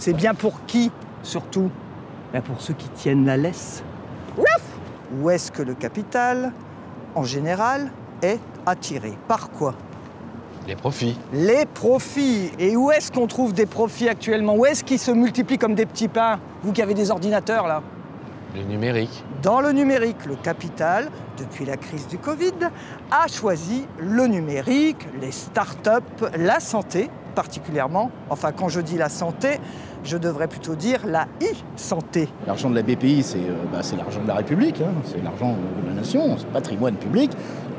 C'est bien pour qui, surtout? Ben Pour ceux qui tiennent la laisse. Où est-ce que le capital, en général, est attiré? Par quoi? Les profits. Les profits. Et où est-ce qu'on trouve des profits actuellement? Où est-ce qu'ils se multiplient comme des petits pains? Vous qui avez des ordinateurs là Le numérique. Dans le numérique, le capital, depuis la crise du Covid, a choisi le numérique, les start-up, la santé particulièrement. Enfin, quand je dis la santé, je devrais plutôt dire la e-santé. L'argent de la BPI, c'est euh, bah, c'est l'argent de la République, hein. c'est l'argent de la nation, c'est patrimoine public.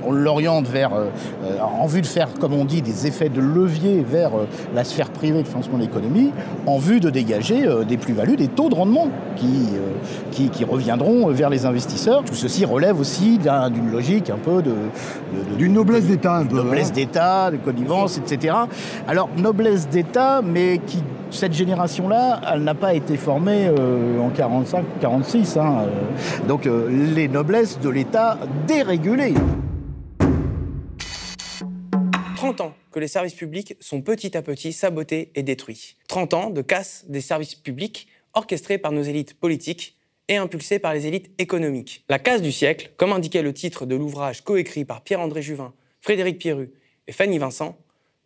On l'oriente vers, euh, euh, en vue de faire, comme on dit, des effets de levier vers euh, la sphère privée de financement de l'économie, en vue de dégager euh, des plus-values, des taux de rendement qui, euh, qui, qui reviendront vers les investisseurs. Tout ceci relève aussi d'un- d'une logique un peu de... D'une noblesse d'État un peu. noblesse hein. d'État, de connivence, etc. Alors, noblesse d'État, mais qui, cette génération-là, elle n'a pas été formée euh, en 45 ou 46. hein, euh. donc, euh, les noblesses de l'État dérégulées. 30 ans que les services publics sont petit à petit sabotés et détruits. 30 ans de casse des services publics orchestrés par nos élites politiques et impulsés par les élites économiques. La casse du siècle, comme indiquait le titre de l'ouvrage coécrit par Pierre-André Juvin, Frédéric Pierru et Fanny Vincent,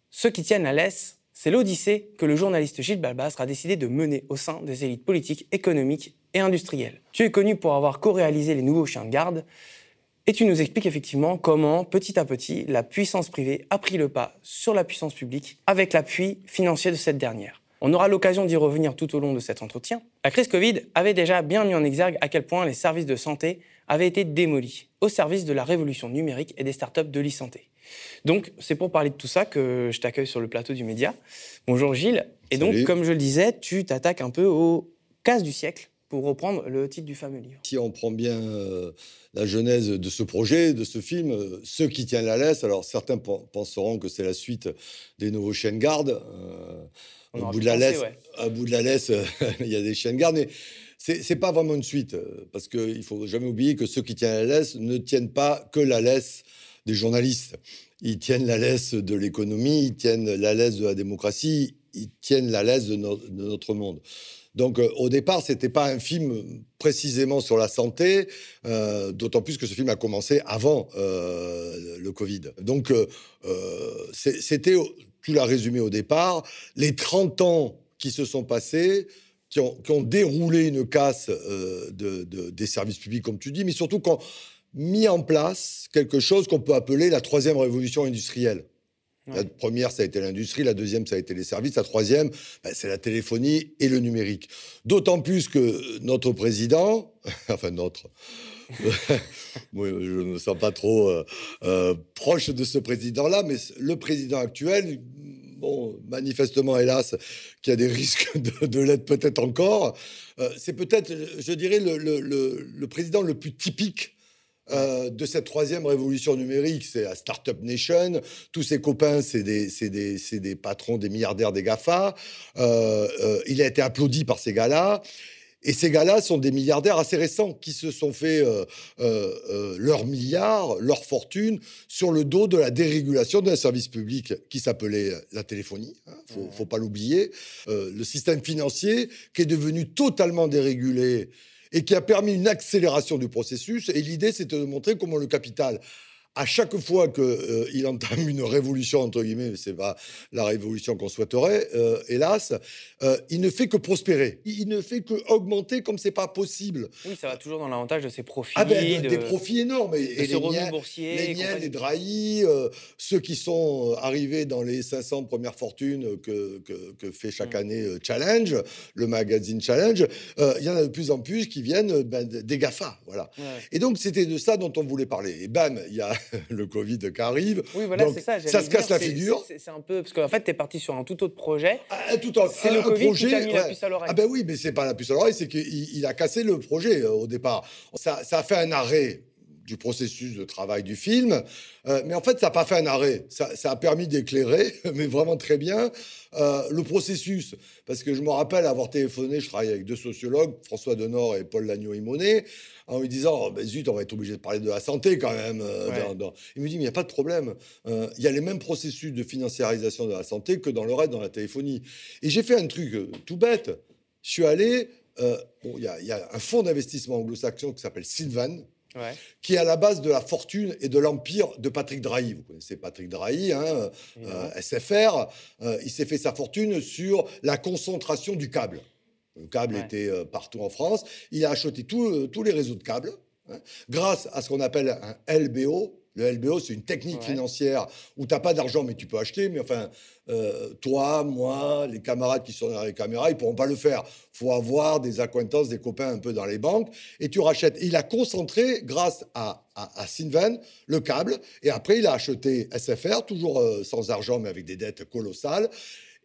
ceux qui tiennent la laisse, c'est l'odyssée que le journaliste Gilles Balbastre a décidé de mener au sein des élites politiques, économiques et industrielles. Tu es connu pour avoir co-réalisé les nouveaux chiens de garde, et tu nous expliques effectivement comment, petit à petit, la puissance privée a pris le pas sur la puissance publique avec l'appui financier de cette dernière. On aura l'occasion d'y revenir tout au long de cet entretien. La crise Covid avait déjà bien mis en exergue à quel point les services de santé avaient été démolis au service de la révolution numérique et des startups de l'e-santé. Donc, c'est pour parler de tout ça que je t'accueille sur le plateau du média. Bonjour Gilles. Et donc, comme je le disais, tu t'attaques un peu aux cases du siècle, pour reprendre le titre du fameux livre. Si on prend bien euh, la genèse de ce projet, de ce film, euh, ceux qui tiennent la laisse, alors certains pen- penseront que c'est la suite des nouveaux chiens de garde. euh, au bout de la penser, laisse, ouais. à bout de la laisse, il y a des chiens de garde, mais c'est pas vraiment une suite, euh, parce qu'il faut jamais oublier que ceux qui tiennent la laisse ne tiennent pas que la laisse des journalistes. Ils tiennent la laisse de l'économie, ils tiennent la laisse de la démocratie, ils tiennent la laisse de, no- de notre monde. Donc, euh, au départ, c'était pas un film précisément sur la santé, euh, d'autant plus que ce film a commencé avant euh, le Covid. Donc, c'était, tu l'as résumé au départ, les 30 ans qui se sont passés, qui ont, déroulé une casse de, de- des services publics, comme tu dis, mais surtout qui ont mis en place quelque chose qu'on peut appeler la troisième révolution industrielle. La première, ça a été l'industrie, la deuxième, ça a été les services, la troisième, ben, c'est la téléphonie et le numérique. D'autant plus que notre président, enfin notre, moi, je ne me sens pas trop euh, euh, proche de ce président-là, mais le président actuel, bon, manifestement, hélas, qui a des risques de, de l'être peut-être encore, euh, c'est peut-être, je dirais, le, le- le- le président le plus typique euh, de cette troisième révolution numérique. C'est la Startup Nation. Tous ses copains, c'est des, patrons, des milliardaires, des GAFA. Euh, euh, il a été applaudi par ces gars-là. Et ces gars-là sont des milliardaires assez récents qui se sont fait leurs milliards, leur fortune sur le dos de la dérégulation d'un service public qui s'appelait la téléphonie. Hein, faut, faut pas l'oublier. Le système financier qui est devenu totalement dérégulé et qui a permis une accélération du processus. Et l'idée, c'était de montrer comment le capital, à chaque fois qu'il entame une révolution, entre guillemets, mais c'est pas la révolution qu'on souhaiterait, euh, hélas, euh, il ne fait que prospérer. Il, ne fait que augmenter comme c'est pas possible. Oui, ça va toujours dans l'avantage de ses profits. Ah ben, de- de- des profits énormes. Et, et ce les boursier. les compagnie. les Drahi, euh, ceux qui sont euh, arrivés dans les 500 premières fortunes que, que, que fait chaque Mm. année euh, Challenge, le magazine Challenge, euh, il y en a de plus en plus qui viennent euh, ben, des GAFA. Voilà. Ouais. Et donc, c'était de ça dont on voulait parler. Et bam, il y a le Covid qui arrive. Oui, voilà, c'est ça. ça se casse la figure. c'est- un peu. Parce qu'en fait, tu es parti sur un tout autre projet. Ah, tout en- C'est un- le un Covid projet, qui t'a mis la ouais. puce à l'oreille. Ah ben oui, mais c'est pas la puce à l'oreille, c'est qu'il il a cassé le projet euh, au départ. Ça, ça a fait un arrêt du processus de travail du film. Euh, mais en fait, ça n'a pas fait un arrêt. Ça, a permis d'éclairer, mais vraiment très bien, euh, le processus. Parce que je me rappelle avoir téléphoné, je travaille avec deux sociologues, François Denor et Paul Lagneau-Imonet, en lui disant oh, ben Zut, on va être obligé de parler de la santé quand même. Euh, il me dit Mais il n'y a pas de problème. Il y a les mêmes processus de financiarisation de la santé que dans le reste, dans la téléphonie. Et j'ai fait un truc tout bête. Je suis allé. Il y, y, a un fonds d'investissement anglo-saxon qui s'appelle Sylvan, qui est à la base de la fortune et de l'empire de Patrick Drahi. Vous connaissez Patrick Drahi, hein, euh, SFR. Euh, il s'est fait sa fortune sur la concentration du câble. Le câble était euh, partout en France. Il a acheté tous les réseaux de câbles hein, grâce à ce qu'on appelle un LBO, le LBO, c'est une technique financière où tu n'as pas d'argent, mais tu peux acheter. Mais enfin, euh, toi, moi, les camarades qui sont derrière les caméras, ils ne pourront pas le faire. Il faut avoir des acquaintances, des copains un peu dans les banques. Et tu rachètes. il a concentré, grâce à, à, Sinven, le câble. Et après, il a acheté SFR, toujours euh, sans argent, mais avec des dettes colossales.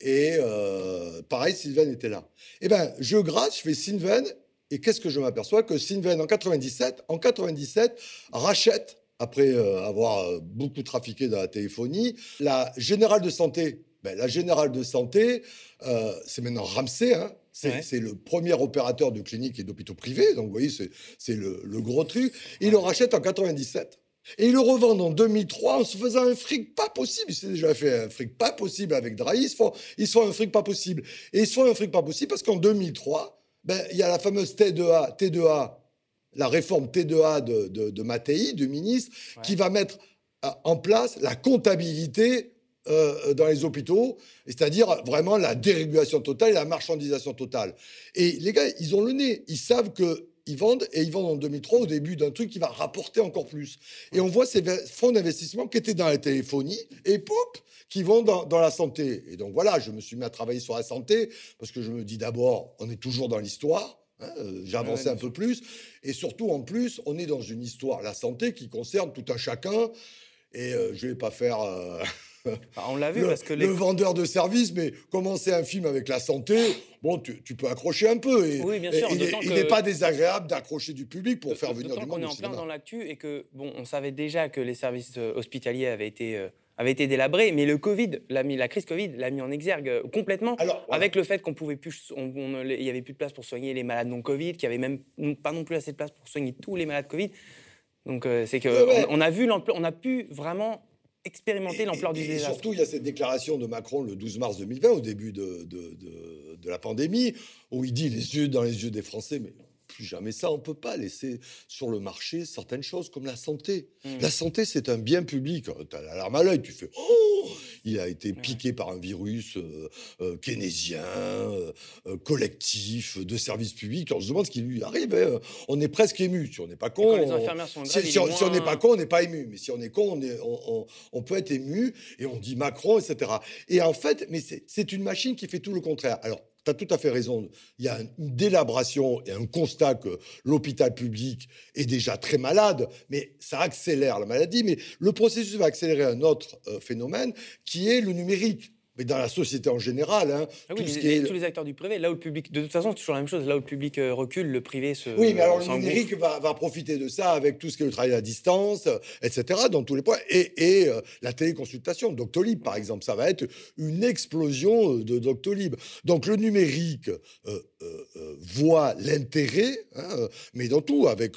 Et euh, pareil, Sinven était là. Eh bien, je gratte, je fais Sinven. Et qu'est-ce que je m'aperçois Que Sinven, en 97, en 97, rachète après euh, avoir euh, beaucoup trafiqué dans la téléphonie. La générale de santé, ben, la générale de santé, euh, c'est maintenant Ramsey. Hein. C'est le premier opérateur de cliniques et d'hôpitaux privés. Donc, vous voyez, c'est le, gros truc. Il le rachète en 97. Et il le revend en 2003 en se faisant un fric pas possible. Il s'est déjà fait un fric pas possible avec Drahi. Ils se font, ils font un fric pas possible. Et ils se font un fric pas possible parce qu'en 2003, ben, il y a la fameuse T2A, T2A la réforme T2A de, de, Mattei, du ministre, qui va mettre euh, en place la comptabilité euh, dans les hôpitaux, c'est-à-dire vraiment la dérégulation totale et la marchandisation totale. Et les gars, ils ont le nez, ils savent qu'ils vendent et ils vendent en 2003 au début d'un truc qui va rapporter encore plus. Et on voit ces fonds d'investissement qui étaient dans la téléphonie et pop, qui vont dans, dans, la santé. Et donc voilà, je me suis mis à travailler sur la santé parce que je me dis d'abord, on est toujours dans l'histoire. Hein, euh, j'ai avancé un peu plus. Et surtout, en plus, on est dans une histoire, la santé, qui concerne tout un chacun. Et euh, je ne vais pas faire. Euh, on l'a vu le, parce que le vendeur de service, mais commencer un film avec la santé, bon, tu, peux accrocher un peu. Et, oui, bien sûr. il n'est pas désagréable d'accrocher du public pour faire venir du monde. On est en plein dans l'actu et que bon, on savait déjà que les services hospitaliers avaient été avait été délabré, mais le Covid, la, la crise Covid l'a mis en exergue euh, complètement, avec le fait qu'on pouvait plus, il y avait plus de place pour soigner les malades non Covid, qu'il y avait même pas non plus assez de place pour soigner tous les malades Covid. Donc euh, c'est que on, a vu l'ampleur, on a pu vraiment expérimenter l'ampleur du désastre. Et surtout, il y a cette déclaration de Macron le 12 mars 2020, au début de, de, de, de la pandémie, où il dit les yeux dans les yeux des Français, mais plus jamais ça. On ne peut pas laisser sur le marché certaines choses comme la santé. Mmh. La santé, c'est un bien public. Tu as l'alarme à l'œil, tu fais Oh Il a été piqué par un virus euh, euh, keynésien, euh, collectif, de service public. On se demande ce qui lui arrive. Hein. On est presque ému. Si on n'est pas con. On... si, on n'est pas con, on n'est pas ému. Mais si on est con, on, est, on, on, peut être ému et on dit Macron, etc. Et en fait, mais c'est une machine qui fait tout le contraire. Alors, tu as tout à fait raison. Il y a une délabration et un constat que l'hôpital public est déjà très malade, mais ça accélère la maladie. Mais le processus va accélérer un autre euh, phénomène qui est le numérique mais dans la société en général. Hein, ah tous les acteurs du privé, là où le public, de toute façon, c'est toujours la même chose. Là où le public euh, recule, le privé se. Oui, mais alors le numérique va, va, profiter de ça avec tout ce qui est le travail à distance, etc., dans tous les points. Et, et euh, la téléconsultation, Doctolib, par exemple, ça va être une explosion euh, de Doctolib. Donc le numérique voit l'intérêt, hein, mais dans tout, avec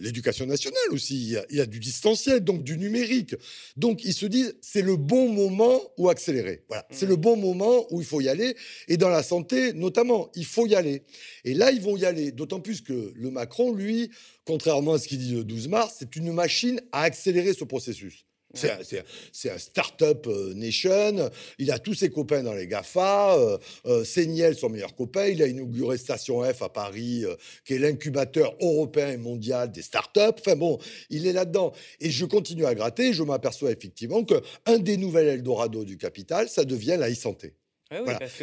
l'éducation nationale aussi. Il y, a, il y a du distanciel, donc du numérique. Donc ils se disent, c'est le bon moment où accélérer. Voilà, c'est le bon moment où il faut y aller. Et dans la santé, notamment, il faut y aller. Et là, ils vont y aller. D'autant plus que le Macron, lui, contrairement à ce qu'il dit le 12 mars, c'est une machine à accélérer ce processus. C'est un, start-up euh, nation. Il a tous ses copains dans les GAFA. Euh, euh son meilleur copain. Il a inauguré Station F à Paris, euh, qui est l'incubateur européen et mondial des start-up. Enfin bon, il est là-dedans. Et je continue à gratter. Je m'aperçois effectivement qu'un des nouvelles Eldorado du capital, ça devient la e-santé.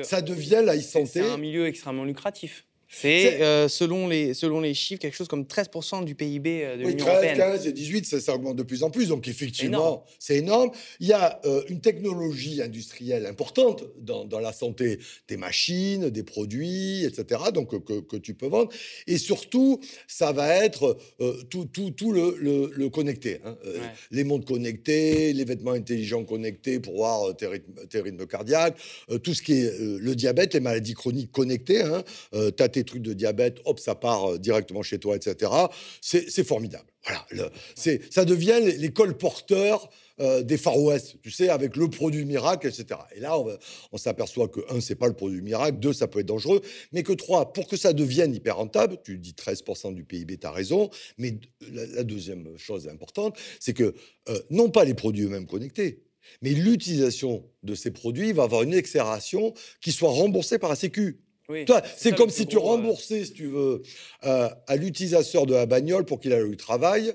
ça devient la e-santé. C'est un milieu extrêmement lucratif. C'est euh, selon, les, selon les chiffres, quelque chose comme 13% du PIB euh, de Oui, l'Union 13, européenne. 15 et 18, ça, ça augmente de plus en plus. Donc, effectivement, c'est énorme. Il y a euh, une technologie industrielle importante dans, dans la santé, des machines, des produits, etc., donc, que, que tu peux vendre. Et surtout, ça va être euh, tout, tout, tout le, le- le connecté. hein. Ouais. Les montres connectés, les vêtements intelligents connectés pour voir tes rythmes, cardiaques, tout ce qui est le diabète, les maladies chroniques connectées. Hein. tu as tes trucs de diabète, hop, ça part euh, directement chez toi, etc. C'est formidable. Voilà, ça devient les, les colporteurs euh, des Far West, tu sais, avec le produit miracle, etc. Et là, on, s'aperçoit que, un, c'est pas le produit miracle, deux, ça peut être dangereux, mais que trois, pour que ça devienne hyper rentable, tu dis 13% du PIB, tu as raison, mais la deuxième chose importante, c'est que euh, non pas les produits eux-mêmes connectés, mais l'utilisation de ces produits va avoir une accélération qui soit remboursée par la Sécu. Oui, c'est comme si tu euh, remboursais, si tu veux, euh, à l'utilisateur de la bagnole pour qu'il aille au travail,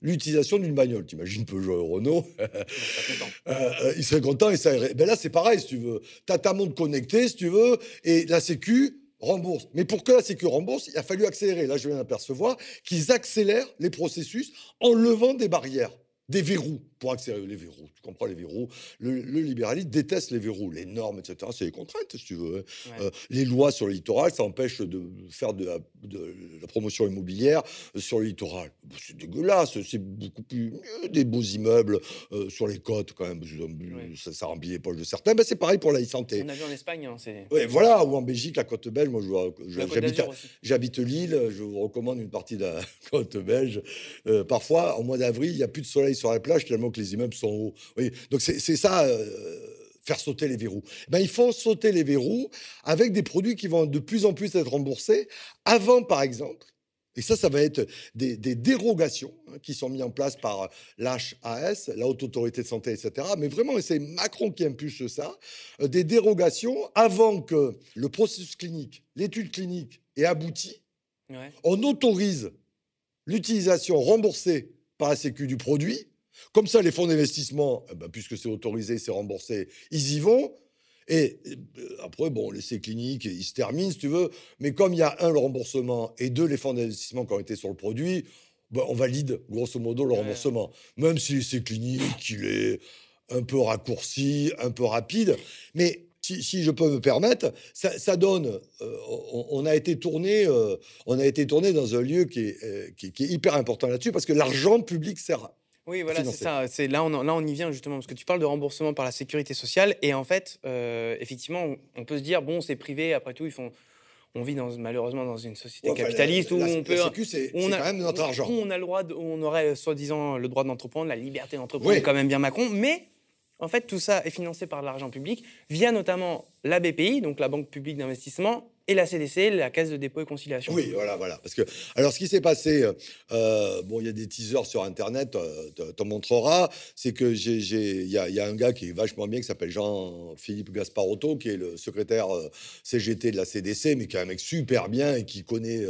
l'utilisation d'une bagnole. T'imagines Peugeot et Renault, on serait content. euh, euh, il serait content et ça. Ben là, c'est pareil, si tu veux. Tu as ta montre connectée, si tu veux, et la Sécu rembourse. Mais pour que la Sécu rembourse, il a fallu accélérer. Là, je viens d'apercevoir qu'ils accélèrent les processus en levant des barrières, des verrous pour accélérer les verrous. Tu comprends les verrous le, le libéralisme déteste les verrous, les normes, etc. C'est des contraintes, si tu veux. hein. Ouais. Euh, les lois sur le littoral, ça empêche de faire de la, de la promotion immobilière euh, sur le littoral. C'est dégueulasse, c'est beaucoup plus mieux des beaux immeubles euh, sur les côtes quand même. Ouais. Ça, ça remplit les poches de certains. Ben, c'est pareil pour la e-santé. On a vu en Espagne, hein. Ouais, voilà, ou en Belgique, la côte belge. Moi, j'habite, Lille. Je vous recommande une partie de la côte belge. Euh, parfois, au mois d'avril, il n'y a plus de soleil sur la plage tellement que les immeubles sont hauts. Oui, donc c'est, ça. euh, faire sauter les verrous. Ben, ils font sauter les verrous avec des produits qui vont de plus en plus être remboursés. Avant, par exemple, et ça, ça va être des, des dérogations hein, qui sont mises en place par l'HAS, la Haute Autorité de Santé, etc. Mais vraiment, et c'est Macron qui impulse ça, euh, des dérogations avant que le processus clinique, l'étude clinique ait abouti, Ouais. on autorise l'utilisation remboursée par la Sécu du produit. Comme ça, les fonds d'investissement, eh ben, puisque c'est autorisé, c'est remboursé, ils y vont. Et euh, après, bon, l'essai clinique, il se termine, si tu veux. Mais comme il y a un, le remboursement, et deux, les fonds d'investissement qui ont été sur le produit, ben, on valide, grosso modo, le Ouais. remboursement. Même si l'essai clinique, il est un peu raccourci, un peu rapide. Mais si, si je peux me permettre, ça, ça donne. euh, on, on a été tourné, euh, on a été tourné dans un lieu qui est, euh, qui, qui est hyper important là-dessus parce que l'argent public sert. Oui, voilà, c'est ça. C'est là, on, là, on y vient justement parce que tu parles de remboursement par la sécurité sociale et en fait, euh, effectivement, on, on peut se dire bon, c'est privé. Après tout, ils font. On vit dans, malheureusement dans une société la- capitaliste où la, on la peut. Sécu, c'est on quand même notre où- argent. On a le droit, de- où on aurait soi-disant le droit d'entreprendre, la liberté d'entreprendre, Oui. quand même bien Macron. Mais en fait, tout ça est financé par l'argent public via notamment la BPI, donc la Banque publique d'investissement, et la CDC, la Caisse de dépôt et conciliation. Oui, voilà, voilà. Parce que, alors, ce qui s'est passé, euh, euh, bon, il y a des teasers sur Internet, euh, te- t'en montreras, c'est que j'ai, il y a, un gars qui est vachement bien, qui s'appelle Jean-Philippe Gasparotto, qui est le secrétaire euh, CGT de la CDC, mais qui est un mec super bien et qui connaît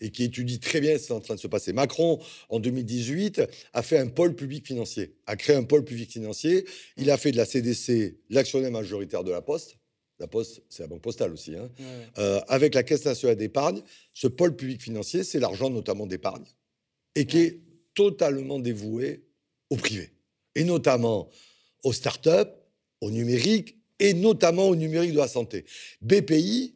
et qui étudie très bien ce qui est en train de se passer. Macron, en 2018, a fait un pôle public financier, a créé un pôle public financier. Il a fait de la CDC l'actionnaire majoritaire de la Poste. La Poste, c'est la banque postale aussi, hein. Ouais. Euh, avec la Caisse nationale d'épargne, ce pôle public financier, c'est l'argent notamment d'épargne, et qui est totalement dévoué au privé, et notamment aux startups, au numérique, et notamment au numérique de la santé. BPI,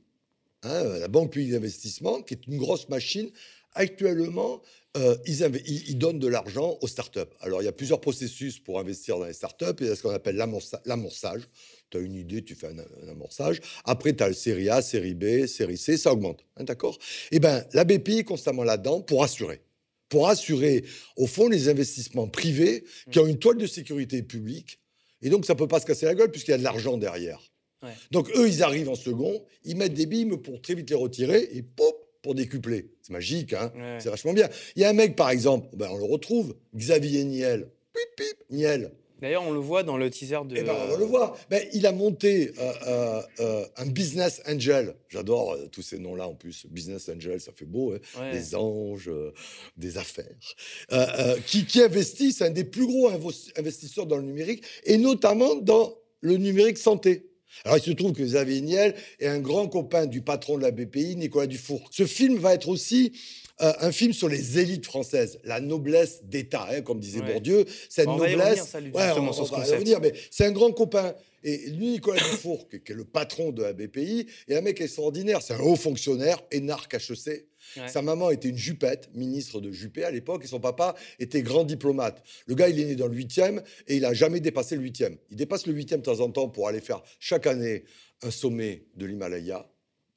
hein, la Banque publique d'investissement, qui est une grosse machine, actuellement, euh, ils, inv- ils- ils donnent de l'argent aux startups. Alors, il y a plusieurs processus pour investir dans les startups. Il y a ce qu'on appelle l'amorça- l'amorçage. Tu as une idée, tu fais un, un amorçage. Après, tu as le série A, série B, série C, ça augmente. hein, D'accord? Eh bien, la BPI est constamment là-dedans pour assurer. Pour assurer, au fond, les investissements privés qui ont une toile de sécurité publique. Et donc, ça ne peut pas se casser la gueule puisqu'il y a de l'argent derrière. Ouais. Donc, eux, ils arrivent en second, ils mettent des billes pour très vite les retirer et pop, pour décupler. C'est magique, hein? Ouais. c'est vachement bien. Il y a un mec, par exemple, ben, on le retrouve, Xavier Niel. Pip, pip, Niel. D'ailleurs, on le voit dans le teaser de. Eh ben, on va le voir. Ben, il a monté euh, euh, euh, un business angel. J'adore euh, tous ces noms-là en plus. Business angel, ça fait beau. hein. Ouais. Des anges, des affaires. Qui, qui investit, c'est un des plus gros investisseurs dans le numérique, et notamment dans le numérique santé. Alors il se trouve que Xavier Niel est un grand copain du patron de la BPI, Nicolas Dufour. Ce film va être aussi euh, un film sur les élites françaises, la noblesse d'État, hein, comme disait Ouais. Bourdieu. Cette On va y noblesse. revenir, ça, lui, justement, on- sur on ce va y concept. revenir, mais c'est un grand copain. Et lui, Nicolas Dufour, qui qui est le patron de la BPI, est un mec extraordinaire. C'est un haut fonctionnaire, énarque HEC. Ouais. Sa maman était une Juppette, ministre de Juppé à l'époque, et son papa était grand diplomate. Le gars, il est né dans le 8e et il a jamais dépassé le 8e. Il dépasse le 8e de temps en temps pour aller faire chaque année un sommet de l'Himalaya.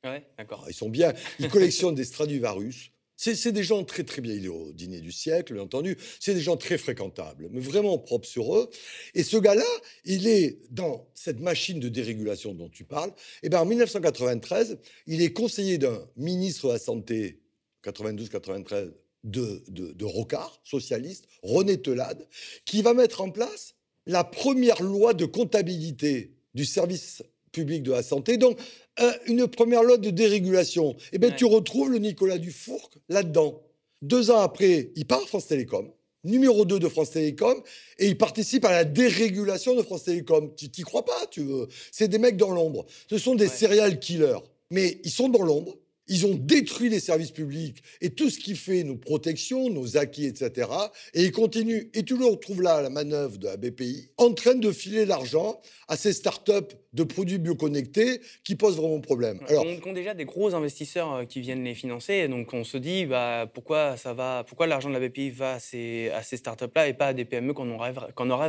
Ouais, d'accord. Ah, Ils sont bien. Ils collectionnent des Stradivarius. C'est des gens très très bien. Il est au dîner du siècle, bien entendu. C'est des gens très fréquentables, mais vraiment propres sur eux. Et ce gars-là, il est dans cette machine de dérégulation dont tu parles. Et ben en 1993, il est conseiller d'un ministre de la Santé, 92-93, de, de, de Rocard, socialiste, René Telade, qui va mettre en place la première loi de comptabilité du service public de la santé. Donc, euh, une première loi de dérégulation. Et bien, Ouais. tu retrouves le Nicolas Dufourc là-dedans. Deux ans après, il part à France Télécom, numéro 2 de France Télécom, et il participe à la dérégulation de France Télécom. Tu t'y crois pas, tu veux. C'est des mecs dans l'ombre. Ce sont des Ouais. serial killers. Mais ils sont dans l'ombre. Ils ont détruit les services publics et tout ce qui fait nos protections, nos acquis, etc. Et ils continuent. Et tu le retrouves là, à la manœuvre de la BPI, en train de filer l'argent à ces startups de produits bioconnectés qui posent vraiment problème. Alors, on compte déjà des gros investisseurs euh, qui viennent les financer, donc on se dit bah, pourquoi ça va, pourquoi l'argent de la BPI va à ces, à ces startups-là et pas à des PME qu'on aurait,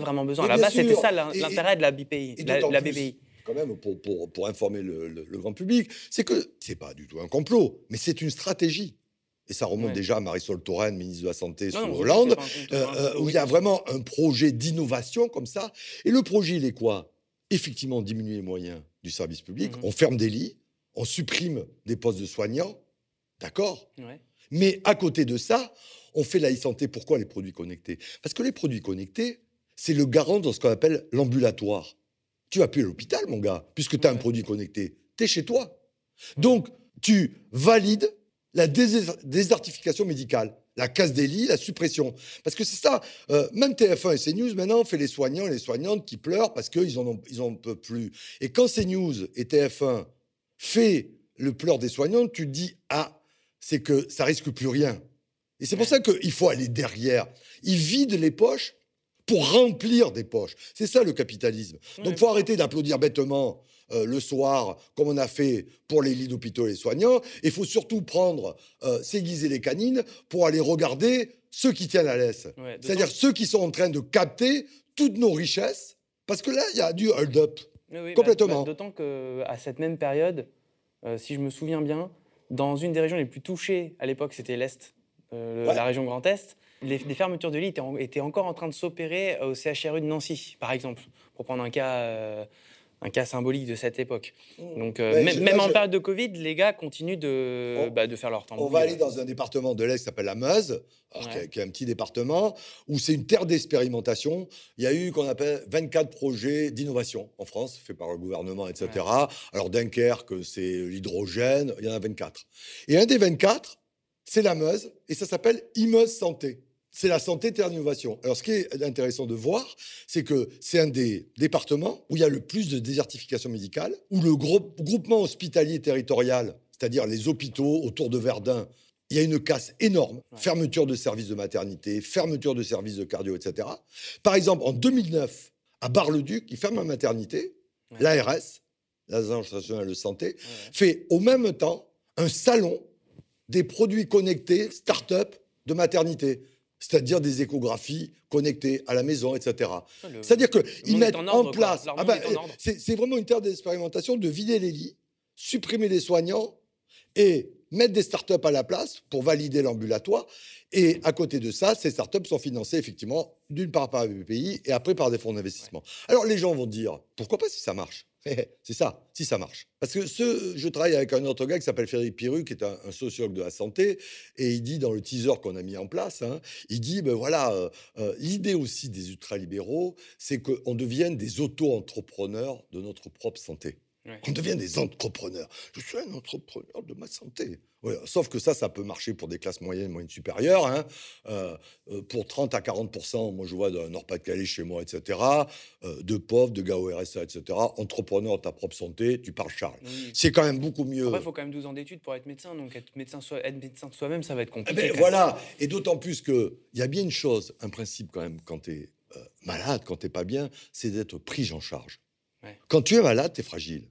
vraiment besoin? Base, c'était ça l'intérêt de la BPI. et la, plus. Quand même, pour, pour, pour informer le, le- le grand public, c'est que c'est pas du tout un complot, mais c'est une stratégie. Et ça remonte Ouais. déjà à Marisol Touraine, ministre de la Santé sous Non, non, Hollande. complot, euh, hein, euh, où il y a vraiment un projet d'innovation comme ça. Et le projet, il est quoi? Effectivement, diminuer les moyens du service public. Mhm. On ferme des lits, on supprime des postes de soignants, d'accord? Ouais. Mais à côté de ça, on fait la e-santé. Pourquoi les produits connectés? Parce que les produits connectés, c'est le garant de ce qu'on appelle l'ambulatoire. Tu vas plus à l'hôpital, mon gars, puisque tu as un produit connecté. Tu es chez toi. Donc, tu valides la dés- désertification médicale, la casse des lits, la suppression. Parce que c'est ça, euh, même TF1 et CNews, maintenant, fait les soignants et les soignantes qui pleurent parce qu'ils en, ont- ils en peuvent plus. Et quand CNews et TF1 fait le pleur des soignants, tu te dis, ah, c'est que ça risque plus rien. Et c'est pour ça qu'il faut aller derrière. Ils vident les poches pour remplir des poches. C'est ça le capitalisme. Donc il faut arrêter d'applaudir bêtement euh, le soir, comme on a fait pour les lits d'hôpitaux et les soignants. Il faut surtout prendre, euh, s'aiguiser les canines pour aller regarder ceux qui tiennent. Ouais, d'autant- C'est-à-dire ceux qui sont en train de capter toutes nos richesses. Parce que là, il y a du hold-up. Oui, bah, Complètement. bah, D'autant qu'à cette même période, euh, si je me souviens bien, dans une des régions les plus touchées à l'époque, c'était l'Est, euh, Ouais. la région Grand Est, les, les fermetures de lits étaient, en- étaient encore en train de s'opérer au CHRU de Nancy, par exemple, pour prendre un cas, euh, un cas symbolique de cette époque. Donc, euh, Ouais, même, en je- période de Covid, les gars continuent de, On- bah, de faire leur temps. On va aller dans un département de l'Est qui s'appelle la Meuse, alors Ouais. qui, est, qui est un petit département, où c'est une terre d'expérimentation. Il y a eu qu'on appelle 24 projets d'innovation en France, faits par le gouvernement, etc. Alors Dunkerque, c'est l'hydrogène, il y en a 24. Et un des 24, c'est la Meuse, et ça s'appelle Imeuse Santé. C'est la santé terre d'innovation. Alors, ce qui est intéressant de voir, c'est que c'est un des départements où il y a le plus de désertification médicale, où le gros- groupement hospitalier territorial, c'est-à-dire les hôpitaux autour de Verdun, il y a une casse énorme. Ouais. Fermeture de services de maternité, fermeture de services de cardio, etc. Par exemple, en 2009, à Bar-le-Duc, ils ferment la maternité. Ouais. L'ARS, l'Agence nationale de santé, Ouais. fait au même temps un salon des produits connectés start-up de maternité, c'est-à-dire des échographies connectées à la maison, etc. C'est-à-dire qu'ils mettent en ordre, place. Ah bah, c'est vraiment une terre d'expérimentation de vider les lits, supprimer les soignants et mettre des startups à la place pour valider l'ambulatoire. Et à côté de ça, ces startups sont financées effectivement d'une part par le BPI et après par des fonds d'investissement. Alors les gens vont dire pourquoi pas si ça marche? C'est ça, si ça marche. Parce que je travaille avec un autre gars qui s'appelle Frédéric Piru, qui est un, un sociologue de la santé, et il dit dans le teaser qu'on a mis en place, hein, il dit ben voilà, euh, euh, l'idée aussi des ultralibéraux, c'est qu'on devienne des auto-entrepreneurs de notre propre santé. Ouais. On devient des entrepreneurs. Je suis un entrepreneur de ma santé. Ouais, sauf que ça, ça peut marcher pour des classes moyennes, moyennes supérieures. hein. Euh, euh, pour 30 à 40% moi je vois dans le Nord-Pas-de-Calais chez moi, etc., euh, de pauvres, de gars au RSA, etc., entrepreneur de ta propre santé, tu parles Charles. Oui. C'est quand même beaucoup mieux. Après, il faut quand même 12 ans d'études pour être médecin. Donc, être médecin, soi- être médecin de soi-même, ça va être Eh compliqué. ben, quand même. voilà, et d'autant plus qu'il y a bien une chose, un principe quand même, quand tu es malade, quand tu pas bien, c'est d'être pris en charge. Ouais. Quand tu es malade, tu es fragile.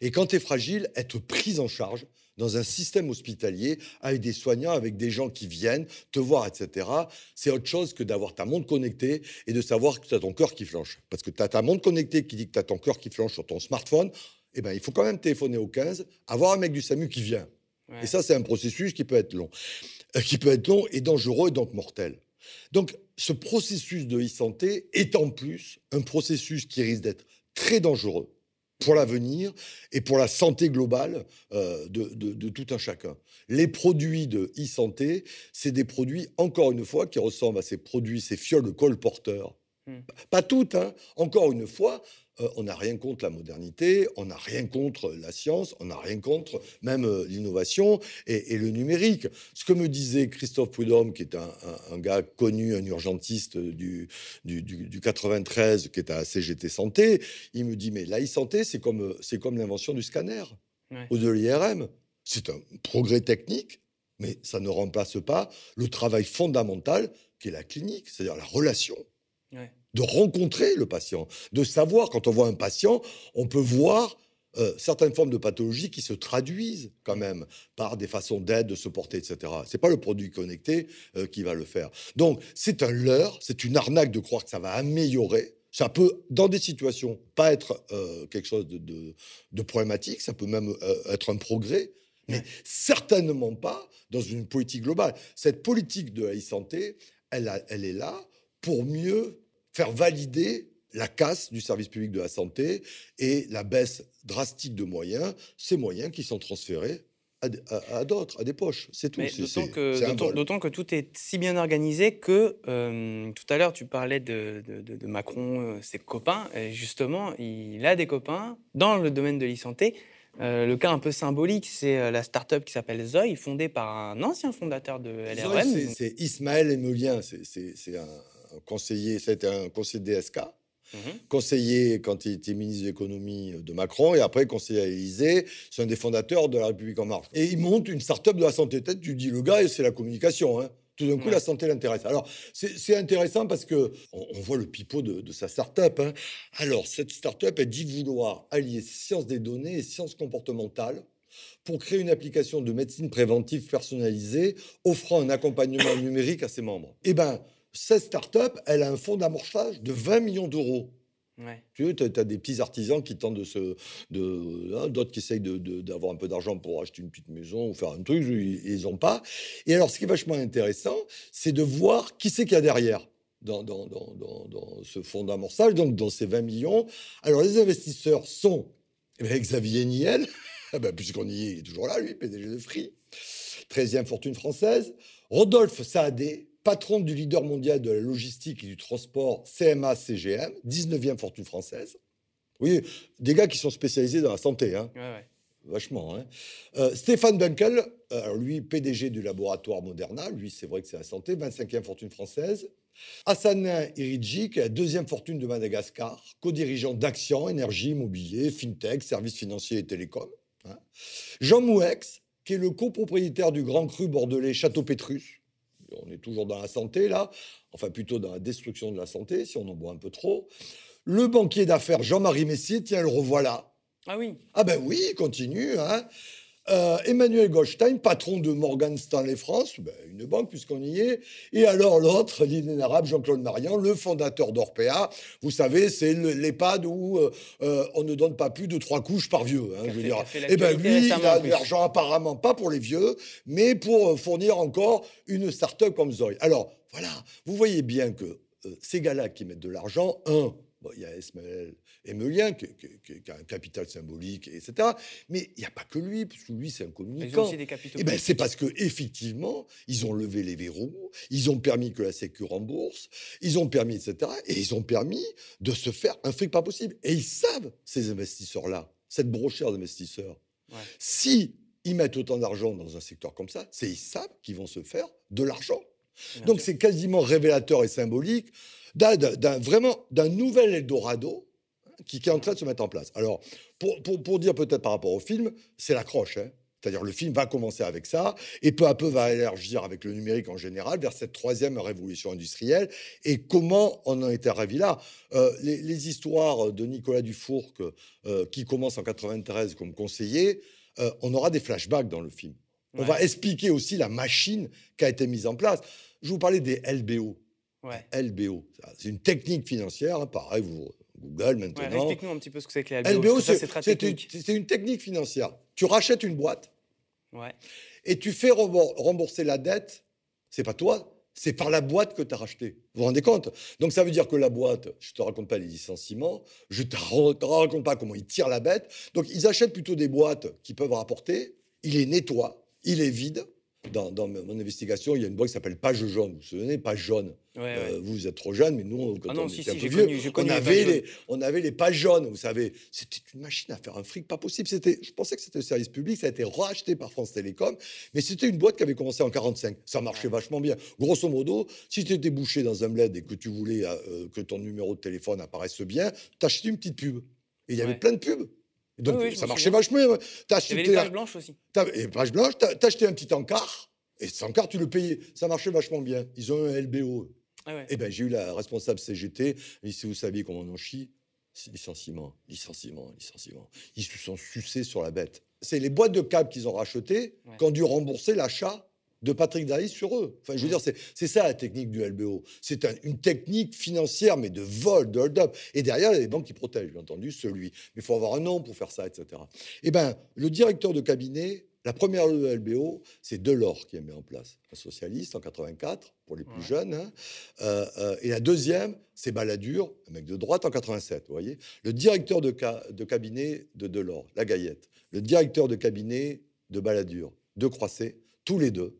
Et quand tu es fragile, être pris en charge dans un système hospitalier avec des soignants, avec des gens qui viennent te voir, etc., c'est autre chose que d'avoir ta montre connectée et de savoir que tu as ton cœur qui flanche. Parce que tu as ta montre connectée qui dit que tu as ton cœur qui flanche sur ton smartphone, eh ben, il faut quand même téléphoner au 15, avoir un mec du SAMU qui vient. Ouais. Et ça, c'est un processus qui peut être long, Euh, qui peut être long et dangereux et donc mortel. Donc, ce processus de e-santé est en plus un processus qui risque d'être très dangereux pour l'avenir et pour la santé globale euh, de, de- de tout un chacun. Les produits de e-santé, c'est des produits, encore une fois, qui ressemblent à ces produits, ces fioles de colporteurs. Hmm. Pas toutes, hein. encore une fois, euh, on n'a rien contre la modernité, on n'a rien contre la science, on n'a rien contre même euh, l'innovation et, et le numérique. Ce que me disait Christophe Prudhomme, qui est un, un- un gars connu, un urgentiste du, du, du- du 93, qui est à CGT Santé, il me dit, mais la e-santé, c'est comme, euh, c'est comme l'invention du scanner Ouais. ou de l'IRM. C'est un progrès technique, mais ça ne remplace pas le travail fondamental qui est la clinique, c'est-à-dire la relation Ouais. De rencontrer le patient, de savoir, quand on voit un patient, on peut voir euh, certaines formes de pathologies qui se traduisent quand même par des façons d'aide, de se porter, etc. C'est pas le produit connecté euh, qui va le faire. Donc, c'est un leurre, c'est une arnaque de croire que ça va améliorer. Ça peut, dans des situations, pas être euh, quelque chose de, de- de problématique, ça peut même être un progrès, mais Ouais. certainement pas dans une politique globale. Cette politique de la e-santé, elle est là pour mieux faire valider la casse du service public de la santé et la baisse drastique de moyens, ces moyens qui sont transférés à, d- à- à d'autres, à des poches. C'est tout. D'autant que, un tout est si bien organisé que euh, tout à l'heure tu parlais de, de- de- de Macron, euh, ses copains, et justement il a des copains dans le domaine de l'e-santé. Euh, le cas un peu symbolique, c'est la start-up qui s'appelle Zoï, fondée par un ancien fondateur de LRM. C'est- Ismaël Emelien, c'est- c'est c'est un, un conseiller, c'était un conseiller DSK, Mhm. conseiller quand il était ministre de l'économie de Macron et après conseiller à l'Élysée. C'est un des fondateurs de la République en marche. Et il monte une start-up de la santé. Peut-être tu dis le gars, c'est la communication. hein. Tout d'un coup, Ouais. la santé l'intéresse. Alors, c'est c'est intéressant parce que on, on voit le pipeau de, de sa start-up. hein. Alors, cette start-up, elle dit vouloir allier sciences des données et sciences comportementales pour créer une application de médecine préventive personnalisée offrant un accompagnement numérique à ses membres. Eh bien, cette start-up, elle a un fonds d'amorçage de 20 millions d'euros. Ouais. Tu vois, as, des petits artisans qui tentent de se. de- hein, D'autres qui essayent d'avoir un peu d'argent pour acheter une petite maison ou faire un truc, ils n'ont pas. Et alors, ce qui est vachement intéressant, c'est de voir qui c'est qu'il y a derrière. Dans, dans- dans- dans- ce fonds d'amorçage, donc dans ces 20 millions. Alors, les investisseurs sont eh Xavier Niel, ben, puisqu'on y est, il est toujours là, lui, PDG de Free, 13e fortune française. Rodolphe Saadé, patron du leader mondial de la logistique et du transport CMA-CGM, 19e fortune française. Oui, des gars qui sont spécialisés dans la santé, hein, Ouais, ouais. vachement. hein. Euh, Stéphane Dunkel, euh, alors lui, PDG du laboratoire Moderna, lui, c'est vrai que c'est la santé, 25e fortune française. Hassanin Iridji, qui est la deuxième fortune de Madagascar, co-dirigeant d'Action, énergie, immobilier, fintech, services financiers et télécoms. hein. Jean Mouex, qui est le copropriétaire du grand cru bordelais Château Pétrus. On est toujours dans la santé, là. Enfin, plutôt dans la destruction de la santé, si on en boit un peu trop. Le banquier d'affaires Jean-Marie Messier, tiens, le revoilà. Ah oui. Ah ben oui, il continue. Hein. Euh, Emmanuel Goldstein, patron de Morgan Stanley France, ben, une banque puisqu'on y est. Et alors l'autre, l'inénarrable Jean-Claude Marian, le fondateur d'Orpea. Vous savez, c'est le- l'EHPAD où euh, euh, on ne donne pas plus de trois couches par vieux. hein, je veux dire. a fait Eh ben lui, il a de l'argent apparemment pas pour les vieux, mais pour fournir encore une start-up comme Zoe. Alors voilà, vous voyez bien que euh, ces gars-là qui mettent de l'argent, un, bon, il y a Ismaël Emelien qui, qui- qui- qui a un capital symbolique, etc. Mais il n'y a pas que lui, parce que lui, c'est un Ils ont communicant. aussi des capitaux. Eh ben, c'est parce que effectivement, ils ont levé les verrous, ils ont permis que la Sécu rembourse, ils ont permis, etc. Et ils ont permis de se faire un fric pas possible. Et ils savent, ces investisseurs-là, cette brochère d'investisseurs, Ouais. si ils mettent autant d'argent dans un secteur comme ça, c'est ils savent qu'ils vont se faire de l'argent. Donc c'est quasiment révélateur et symbolique d'un, vraiment d'un nouvel Eldorado hein, qui, qui est en train de se mettre en place. Alors, pour, pour- pour dire peut-être par rapport au film, c'est l'accroche. hein. C'est-à-dire le film va commencer avec ça et peu à peu va élargir avec le numérique en général vers cette troisième révolution industrielle. Et comment on en était arrivé là? Euh, les, les histoires de Nicolas Dufourc euh, qui commence en 93 comme conseiller, euh, on aura des flashbacks dans le film. On va expliquer aussi la machine qui a été mise en place. Je vous parlais des LBO. Ouais. LBO, c'est une technique financière, hein, pareil, vous Google Ouais, maintenant. Explique-nous un petit peu ce que c'est que les LBO. LBO, c'est une, technique. c'est une technique financière. Tu rachètes une boîte Ouais. et tu fais rembourser la dette. C'est pas toi, c'est par la boîte que tu as racheté. Vous vous rendez compte? Donc ça veut dire que la boîte, je te raconte pas les licenciements, je te raconte pas comment ils tirent la bête. Donc ils achètent plutôt des boîtes qui peuvent rapporter. Ils les nettoient, ils les vident. Dans, dans mon investigation, il y a une boîte qui s'appelle Page Jaune. Vous vous souvenez, Page Jaune. Ouais, ouais. Euh, vous, vous êtes trop jeune, mais nous, quand Ah non, on si, était si, un peu vieux, connu- on, avait les, on avait les pages jaunes, vous savez. C'était une machine à faire un fric pas possible. C'était, je pensais que c'était le service public, ça a été racheté par France Télécom, mais c'était une boîte qui avait commencé en 45. Ça marchait vachement bien. Grosso modo, si tu étais bouché dans un bled et que tu voulais euh, que ton numéro de téléphone apparaisse bien, t'achetais une petite pub. Et il y avait plein de pubs. Et donc, Oui, oui, je ça marchait vachement bien. T'as acheté les pages blanches aussi. Et page blanche, t'as acheté un petit encart, et cet encart, tu le payais. Ça marchait vachement bien. Ils ont un LBO. Ah ouais. Eh ben, j'ai eu la responsable CGT. Et si vous saviez comment on en chie, licenciement, licenciement, licenciement. Ils se sont sucés sur la bête. C'est les boîtes de câbles qu'ils ont rachetées Ouais. qui ont dû rembourser l'achat de Patrick Daïs sur eux. Enfin, je veux Ouais. dire, c'est ça la technique du LBO. C'est un- une technique financière, mais de vol, de hold-up. Et derrière, il y a des banques qui protègent, bien entendu, celui. Mais il faut avoir un nom pour faire ça, etc. Eh ben, le directeur de cabinet, la première loi de LBO, c'est Delors qui a mis en place, un socialiste en 84, pour les plus Ouais. jeunes. hein. Euh, euh, et la deuxième, c'est Balladur, un mec de droite en 87, vous voyez. Le directeur de, ca- de cabinet de Delors, la Gaillette. Le directeur de cabinet de Balladur, de Croisset, tous les deux,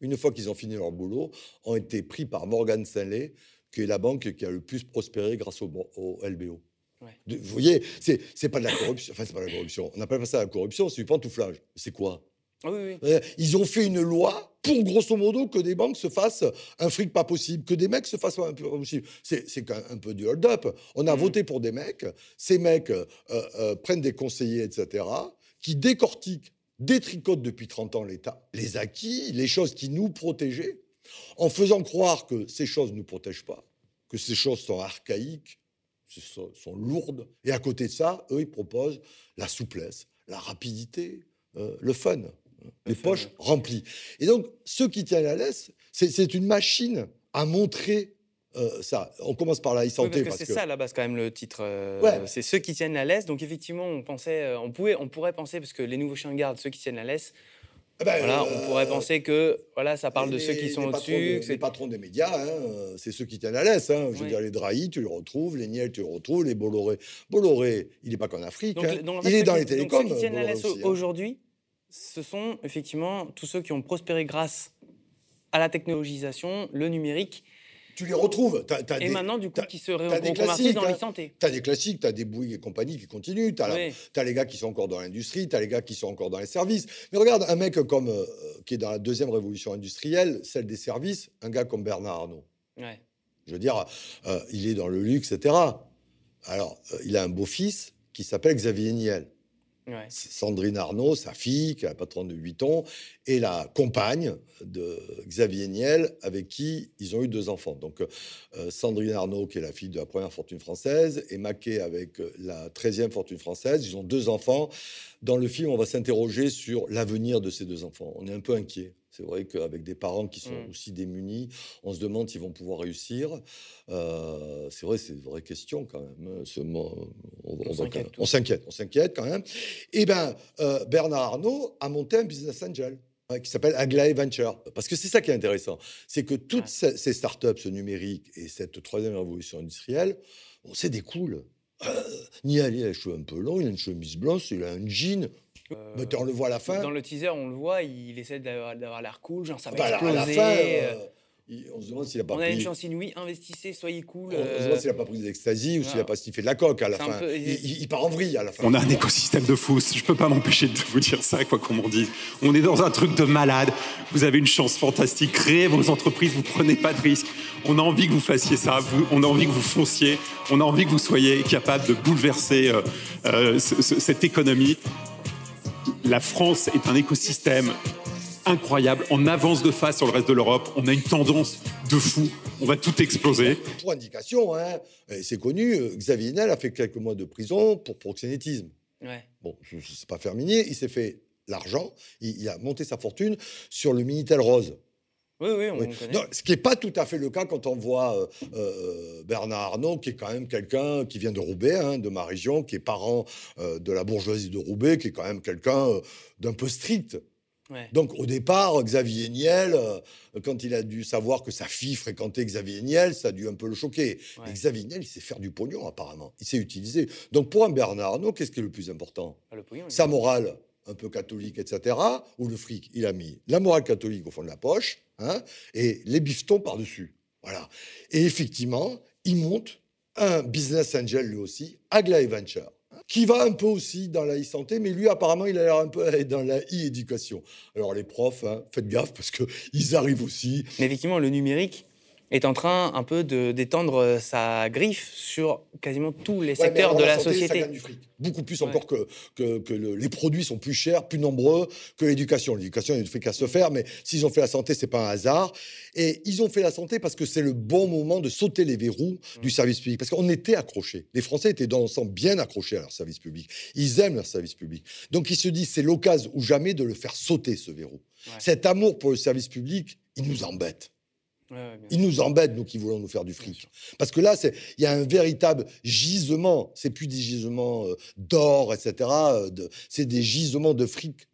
une fois qu'ils ont fini leur boulot, ont été pris par Morgan Stanley, qui est la banque qui a le plus prospéré grâce au, au LBO. Ouais. De- vous voyez, c'est pas de la corruption. Enfin, c'est pas de la corruption. On n'appelle pas ça la corruption, c'est du pantouflage. C'est quoi? Ah oui, oui. euh, Ils ont fait une loi pour, grosso modo, que des banques se fassent un fric pas possible, que des mecs se fassent un peu pas possible. C'est qu'un- un peu du hold-up. On a Mhm. voté pour des mecs, ces mecs euh, euh, prennent des conseillers, etc., qui décortiquent, détricotent depuis 30 ans l'État, les acquis, les choses qui nous protégeaient, en faisant croire que ces choses ne nous protègent pas, que ces choses sont archaïques, ce sont, sont lourdes. Et à côté de ça, eux, ils proposent la souplesse, la rapidité, euh, le fun, les fun, poches remplies. Et donc, ceux qui tiennent la laisse, c'est une machine à montrer euh, ça. On commence par la Oui, e-santé. parce que c'est ça à la base quand même le titre. euh, Ouais. C'est ceux qui tiennent la laisse. Donc effectivement, on pensait, euh, on pouvait, on pourrait penser parce que les nouveaux chiens de garde, ceux qui tiennent la laisse, Ah ben, voilà, euh, on pourrait penser que voilà, ça parle de ceux qui sont au-dessus. de- que Les patrons des médias, hein, c'est ceux qui tiennent la laisse. hein. Je veux dire, les Drahi, tu les retrouves, les Niel, tu les retrouves, les Bolloré. Bolloré, il n'est pas qu'en Afrique. Donc, hein. le- donc, en fait, il est dans qui- les donc, télécoms. ceux qui tiennent la laisse aujourd'hui, ce sont effectivement tous ceux qui ont prospéré grâce à la technologisation, le numérique, Tu les retrouves. Et des- maintenant du coup qui se reconvertissent classiques, dans hein. l'e-santé. Tu as des classiques, tu as des Bouygues et compagnie qui continuent, tu as, Oui. les gars qui sont encore dans l'industrie, tu as les gars qui sont encore dans les services. Mais regarde, un mec comme, euh, qui est dans la deuxième révolution industrielle, celle des services, un gars comme Bernard Arnault. Ouais. Je veux dire, euh, il est dans le luxe, etc. Alors, euh, il a un beau-fils qui s'appelle Xavier Niel. Sandrine Arnaud, sa fille, qui est la patronne de 8 ans, et la compagne de Xavier Niel, avec qui ils ont eu deux enfants. Donc, euh, Sandrine Arnaud, qui est la fille de la première fortune française, et Maquet avec euh, la 13e fortune française. Ils ont deux enfants. Dans le film, on va s'interroger sur l'avenir de ces deux enfants. On est un peu inquiet. C'est vrai qu'avec des parents qui sont Mm. aussi démunis, on se demande s'ils vont pouvoir réussir. Euh, c'est vrai, c'est une vraie question quand même. hein. Ce on, On on s'inquiète on s'inquiète, on s'inquiète quand même. Et ben, euh, Bernard Arnault a monté un business angel qui s'appelle Aglaé Venture. Parce que c'est ça qui est intéressant. C'est que toutes ces, ces startups, ce numérique et cette troisième révolution industrielle, bon, c'est des cools. Euh, Niel, il a les cheveux un peu longs, il a une chemise blanche, il a un jean. Euh, Mais on le voit à la fin. Dans le teaser, on le voit, il essaie d'avoir l'air cool, genre ça va Bah, exploser. à la fin, euh, euh, il- on se demande s'il a pas On a une chance inouïe, investissez, soyez cool. On, on se euh, demande s'il a pas pris des extasies ou s'il a pas sniffé de la coque à la fin. peu- Il, il- il part en vrille à la fin. On a un écosystème de fous. Je peux pas m'empêcher de vous dire ça, quoi qu'on m'en dise. On est dans un truc de malade. Vous avez une chance fantastique. Créez vos entreprises. Vous prenez pas de risques. On a envie que vous fassiez ça. Vous- on a envie que vous fonciez. On a envie que vous soyez capable de bouleverser euh, euh, ce- ce- cette économie. La France est un écosystème incroyable, en avance de face sur le reste de l'Europe. On a une tendance de fou. On va tout exploser. Pour indication, hein, c'est connu, euh, Xavier Niel a fait quelques mois de prison pour proxénétisme. Ouais. Bon, je ne sais pas faire minier, il s'est fait l'argent, il, il a monté sa fortune sur le Minitel Rose. Oui, oui, on Oui. connaît. Non, ce qui n'est pas tout à fait le cas quand on voit euh, euh, Bernard Arnault, qui est quand même quelqu'un qui vient de Roubaix, hein, de ma région, qui est parent euh, de la bourgeoisie de Roubaix, qui est quand même quelqu'un d'un peu strict. Ouais. Donc au départ, Xavier Niel, quand il a dû savoir que sa fille fréquentait Xavier Niel, ça a dû un peu le choquer. Ouais. Mais Xavier Niel, il sait faire du pognon apparemment, il sait utiliser. Donc pour un Bernard Arnault, qu'est-ce qui est le plus important? Ah, le pognon, sa morale un peu catholique, etc., ou le fric, il a mis la morale catholique au fond de la poche, hein, et les bifetons par-dessus. Voilà. Et effectivement, il monte un business angel lui aussi, Aglaé Venture, hein, qui va un peu aussi dans la e-santé, mais lui, apparemment, il a l'air un peu dans la e-éducation. Alors les profs, hein, faites gaffe, parce qu'ils arrivent aussi Mais effectivement, le numérique est en train un peu de d'étendre euh, sa griffe sur quasiment tous les secteurs de la santé, Ça société. gagne du fric. Beaucoup plus Ouais. encore que, que, que le- les produits sont plus chers, plus nombreux que l'éducation. L'éducation, il ne fait qu'à se faire, mais s'ils ont fait la santé, c'est pas un hasard. Et ils ont fait la santé parce que c'est le bon moment de sauter les verrous Mm. du service public. Parce qu'on était accrochés. Les Français étaient dans l'ensemble bien accrochés à leur service public. Ils aiment leur service public. Donc ils se disent, c'est l'occasion ou jamais de le faire sauter, ce verrou. Ouais. Cet amour pour le service public, il nous embête. Ouais, ouais, bien Il nous embête, nous qui voulons nous faire du fric. Parce que là, il y a un véritable gisement. C'est plus des gisements euh, d'or, etc. euh, de- C'est des gisements de fric.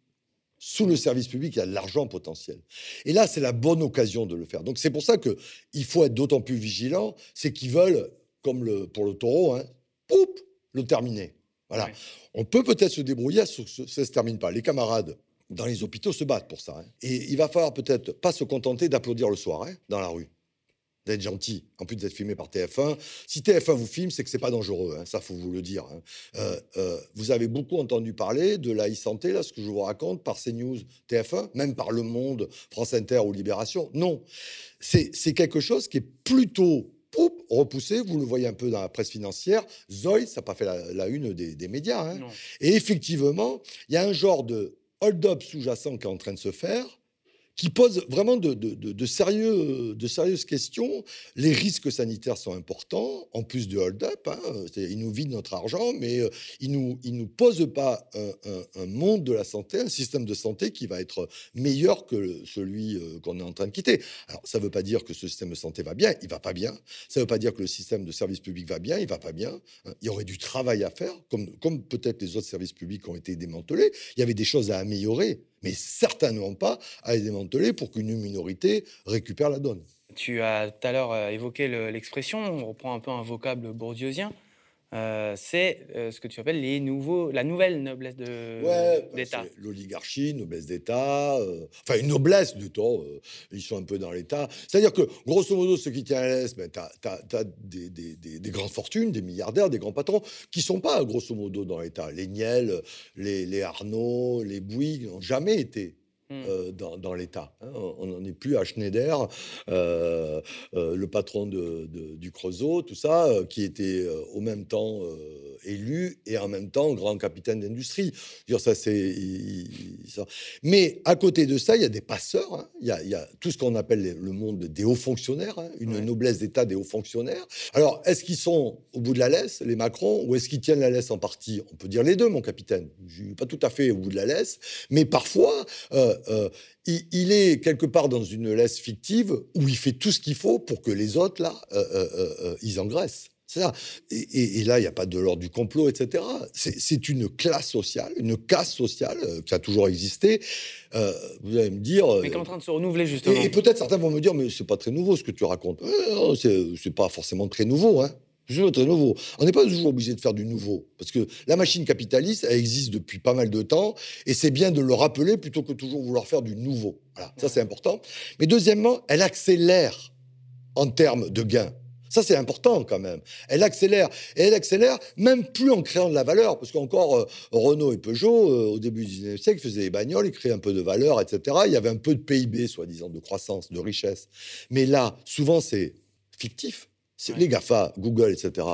Sous le service public, il y a de l'argent potentiel. Et là, c'est la bonne occasion de le faire. Donc, c'est pour ça qu'il faut être d'autant plus vigilant. C'est qu'ils veulent, comme le, pour le taureau, hein, poup, le terminer. Voilà. Ouais. On peut peut-être se débrouiller ça ne se termine pas. Les camarades dans les hôpitaux se battent pour ça. hein. Et il va falloir peut-être pas se contenter d'applaudir le soir hein, dans la rue, d'être gentil, en plus d'être filmé par TF1. Si TF1 vous filme, c'est que c'est pas dangereux. hein, ça, faut vous le dire. hein. Euh, euh, vous avez beaucoup entendu parler de la e-santé, là, ce que je vous raconte, par CNews, TF1, même par Le Monde, France Inter ou Libération. Non, c'est quelque chose qui est plutôt repoussé. Vous le voyez un peu dans la presse financière. Zoï, ça n'a pas fait la, la une des, des médias. hein. Et effectivement, il y a un genre de hold-up sous-jacent qui est en train de se faire, qui pose vraiment de, de- de- de sérieux- de sérieuses questions. Les risques sanitaires sont importants, en plus du hold-up. hein. Ils nous vident notre argent, mais euh, ils ne nous, ils nous posent pas un, monde de la santé, un système de santé qui va être meilleur que celui euh, qu'on est en train de quitter. Alors, ça ne veut pas dire que ce système de santé va bien, il va pas bien. Ça ne veut pas dire que le système de service public va bien, il va pas bien. hein. Il y aurait du travail à faire, comme, comme peut-être les autres services publics ont été démantelés. Il y avait des choses à améliorer, mais certainement pas à les démanteler pour qu'une minorité récupère la donne. Tu as tout à l'heure euh, évoqué le- l'expression, on reprend un peu un vocable bourdieusien. Euh, c'est euh, ce que tu appelles les nouveaux, la nouvelle noblesse Ouais, bah, d'État. l'oligarchie, noblesse d'État, euh, enfin une noblesse du temps, ils sont un peu dans l'État. C'est-à-dire que, grosso modo, ceux qui tiennent à l'Est, ben, tu as, des, des- des- des grandes fortunes, des milliardaires, des grands patrons, qui sont pas, grosso modo, dans l'État. Les Niel, les, les Arnaud, les Bouygues n'ont jamais été. Hmm. euh, dans, dans l'État. hein. On n'en est plus à Schneider, euh, euh, le patron de- de- du Creusot, tout ça, qui était au même temps élu et en même temps grand capitaine d'industrie. Ça, c'est. Mais à côté de ça, il y a des passeurs. hein. Il y, a, il y a tout ce qu'on appelle les- le monde des hauts fonctionnaires, hein, une Ouais. noblesse d'État des hauts fonctionnaires. Alors, est-ce qu'ils sont au bout de la laisse, les Macron, ou est-ce qu'ils tiennent la laisse en partie? On peut dire les deux, mon capitaine. Je suis pas tout à fait au bout de la laisse, mais parfois, euh, euh, il, il est quelque part dans une laisse fictive où il fait tout ce qu'il faut pour que les autres, là, euh, euh, ils engraissent. C'est ça. Et, et- et là, il n'y a pas de l'ordre du complot, etc. C'est une classe sociale, une caste sociale qui a toujours existé. Euh, vous allez me dire. Mais qui est en train de se renouveler justement. et, et peut-être certains vont me dire, mais c'est pas très nouveau ce que tu racontes. Euh, c'est pas forcément très nouveau. Hein. Je très nouveau. On n'est pas toujours obligé de faire du nouveau, parce que la machine capitaliste, elle existe depuis pas mal de temps, et c'est bien de le rappeler plutôt que toujours vouloir faire du nouveau. Voilà, ça c'est important. Mais deuxièmement, elle accélère en termes de gains. Ça, c'est important quand même. Elle accélère. Et elle accélère même plus en créant de la valeur. Parce qu'encore, euh, Renault et Peugeot, euh, au début du 19e siècle, faisaient des bagnoles, ils créaient un peu de valeur, etc. Il y avait un peu de PIB, soi-disant, de croissance, de richesse. Mais là, souvent, c'est fictif. Ouais. les GAFA, Google, etc.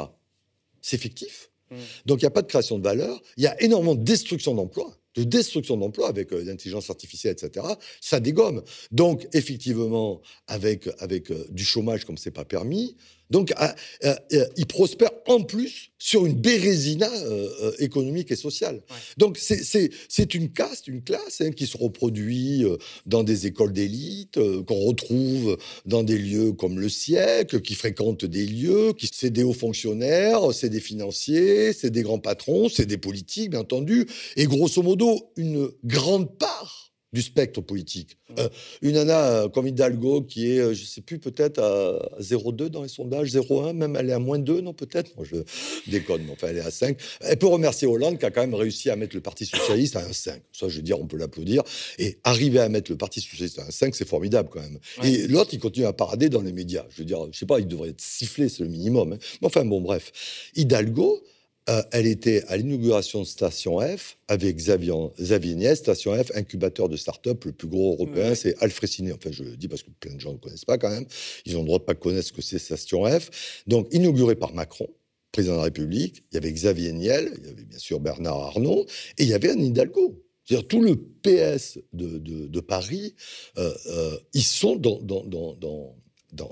C'est fictif. Mm. Donc, il n'y a pas de création de valeur. Il y a énormément de destruction d'emplois de destruction d'emplois avec euh, l'intelligence artificielle, etc., ça dégomme. Donc, effectivement, avec, avec euh, du chômage comme c'est pas permis, donc ah, euh, euh, il prospère en plus sur une bérésina euh, euh, économique et sociale. Ouais. Donc, c'est- une caste, une classe hein, qui se reproduit euh, dans des écoles d'élite, qu'on retrouve dans des lieux comme le siècle, qui fréquentent des lieux, qui c'est des hauts fonctionnaires, c'est des financiers, c'est des grands patrons, c'est des politiques, bien entendu, et grosso modo, une grande part du spectre politique. Mmh. Euh, une nana euh, comme Hidalgo qui est, euh, je sais plus, peut-être à 0,2 dans les sondages, 0,1, même elle est à moins 2, non peut-être? Moi je déconne, mais enfin elle est à 5. Elle peut remercier Hollande qui a quand même réussi à mettre le Parti Socialiste à un 5. Ça je veux dire, on peut l'applaudir. Et arriver à mettre le Parti Socialiste à un 5, c'est formidable quand même. Ouais. Et l'autre, il continue à parader dans les médias. Je veux dire, je sais pas, il devrait être sifflé, c'est le minimum. hein. Mais enfin bon, bref. Hidalgo, euh, elle était à l'inauguration de Station F avec Xavier, Xavier Niel. Station F, incubateur de start-up le plus gros européen, Ouais. c'est Alfresini. Enfin, je le dis parce que plein de gens ne connaissent pas quand même. Ils ont le droit de pas connaître ce que c'est Station F. Donc, inauguré par Macron, président de la République. Il y avait Xavier Niel, il y avait bien sûr Bernard Arnault, et il y avait Anne Hidalgo. C'est-à-dire tout le PS de, de- de Paris, euh, euh, ils sont dans, dans, dans-